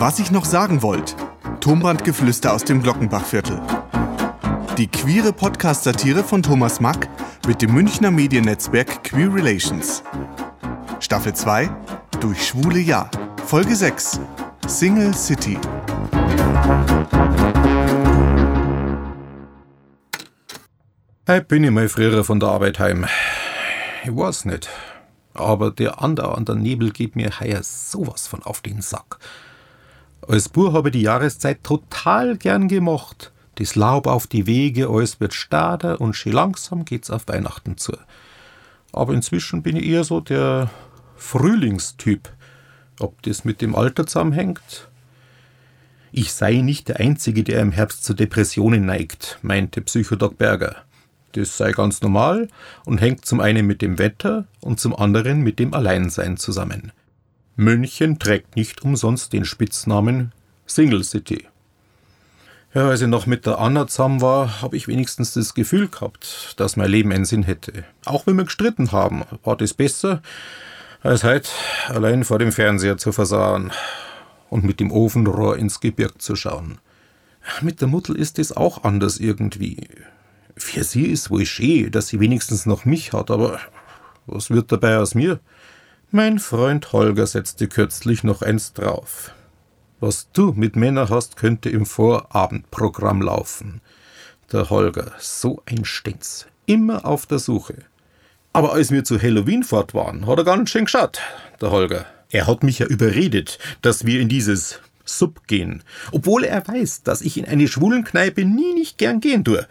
Was ich noch sagen wollte. Tonbandgeflüster aus dem Glockenbachviertel. Die queere Podcast-Satire von Thomas Mack mit dem Münchner Mediennetzwerk Queer Relations. Staffel 2 Durch schwule Ja. Folge 6 Single City. Heute bin ich mal früher von der Arbeit heim. Ich weiß nicht. Aber der andauernde Nebel geht mir heuer sowas von auf den Sack. Als Bub habe ich die Jahreszeit total gern gemacht. Das Laub auf die Wege, alles wird stader und schön langsam geht's auf Weihnachten zu. Aber inzwischen bin ich eher so der Frühlingstyp. Ob das mit dem Alter zusammenhängt? Ich sei nicht der Einzige, der im Herbst zu Depressionen neigt, meinte Psychodog Berger. Das sei ganz normal und hängt zum einen mit dem Wetter und zum anderen mit dem Alleinsein zusammen. München trägt nicht umsonst den Spitznamen Single City. Ja, als ich noch mit der Anna zusammen war, habe ich wenigstens das Gefühl gehabt, dass mein Leben einen Sinn hätte. Auch wenn wir gestritten haben, war das besser, als heute allein vor dem Fernseher zu versahen und mit dem Ofenrohr ins Gebirg zu schauen. Mit der Mutter ist es auch anders irgendwie. Für sie ist wohl schön, dass sie wenigstens noch mich hat, aber was wird dabei aus mir? Mein Freund Holger setzte kürzlich noch eins drauf. Was du mit Männern hast, könnte im Vorabendprogramm laufen. Der Holger, so ein Stenz, immer auf der Suche. Aber als wir zu Halloween fort waren, hat er ganz schön geschaut, der Holger. Er hat mich ja überredet, dass wir in dieses Sub gehen, obwohl er weiß, dass ich in eine Schwulenkneipe nie nicht gern gehen tue.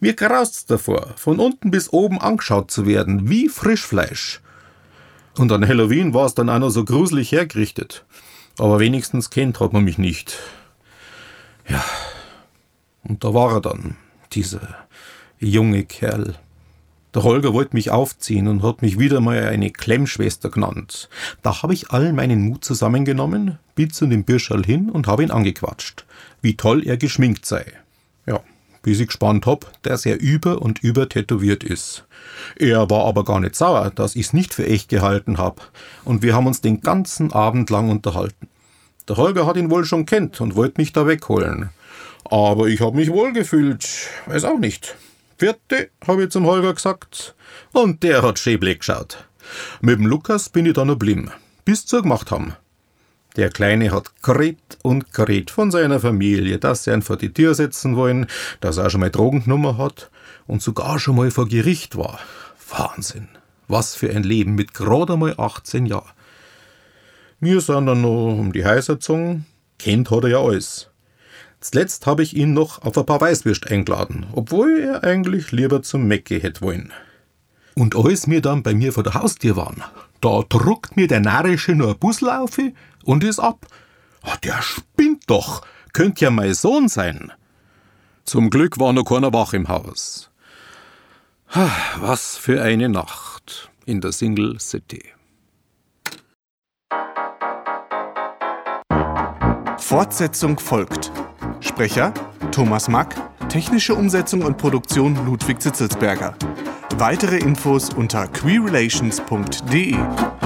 Mir graust's davor, von unten bis oben angeschaut zu werden, wie Frischfleisch. Und an Halloween war es dann noch so gruselig hergerichtet. Aber wenigstens kennt hat man mich nicht. Ja. Und da war er dann, dieser junge Kerl. Der Holger wollte mich aufziehen und hat mich wieder mal eine Klemmschwester genannt. Da habe ich all meinen Mut zusammengenommen, bin zu dem Birschall hin und habe ihn angequatscht, wie toll er geschminkt sei. Bis ich gespannt hab, dass er über und über tätowiert ist. Er war aber gar nicht sauer, dass ich's nicht für echt gehalten hab, und wir haben uns den ganzen Abend lang unterhalten. Der Holger hat ihn wohl schon kennt und wollte mich da wegholen. Aber ich hab mich wohl gefühlt, weiß auch nicht. Vierte, habe ich zum Holger gesagt, und der hat schäblich geschaut. Mit dem Lukas bin ich da noch blieben, bis zur gemacht haben. Der Kleine hat geredet und geredet von seiner Familie, dass sie ihn vor die Tür setzen wollen, dass er schon mal Drogen genommen hat und sogar schon mal vor Gericht war. Wahnsinn. Was für ein Leben mit gerade mal 18 Jahren. Wir sind dann noch um die Häuser gezogen. Kennt hat er ja alles. Zuletzt habe ich ihn noch auf ein paar Weißwürst eingeladen, obwohl er eigentlich lieber zum Mecke hätte wollen. Und als wir dann bei mir vor der Haustür waren, da druckt mir der Narrische nur ein Bussel auf und ist ab. Ah, der spinnt doch. Könnt ja mein Sohn sein. Zum Glück war noch keiner wach im Haus. Was für eine Nacht in der Single City. Fortsetzung folgt. Sprecher Thomas Mack, technische Umsetzung und Produktion Ludwig Zitzelsberger. Weitere Infos unter queerrelations.de.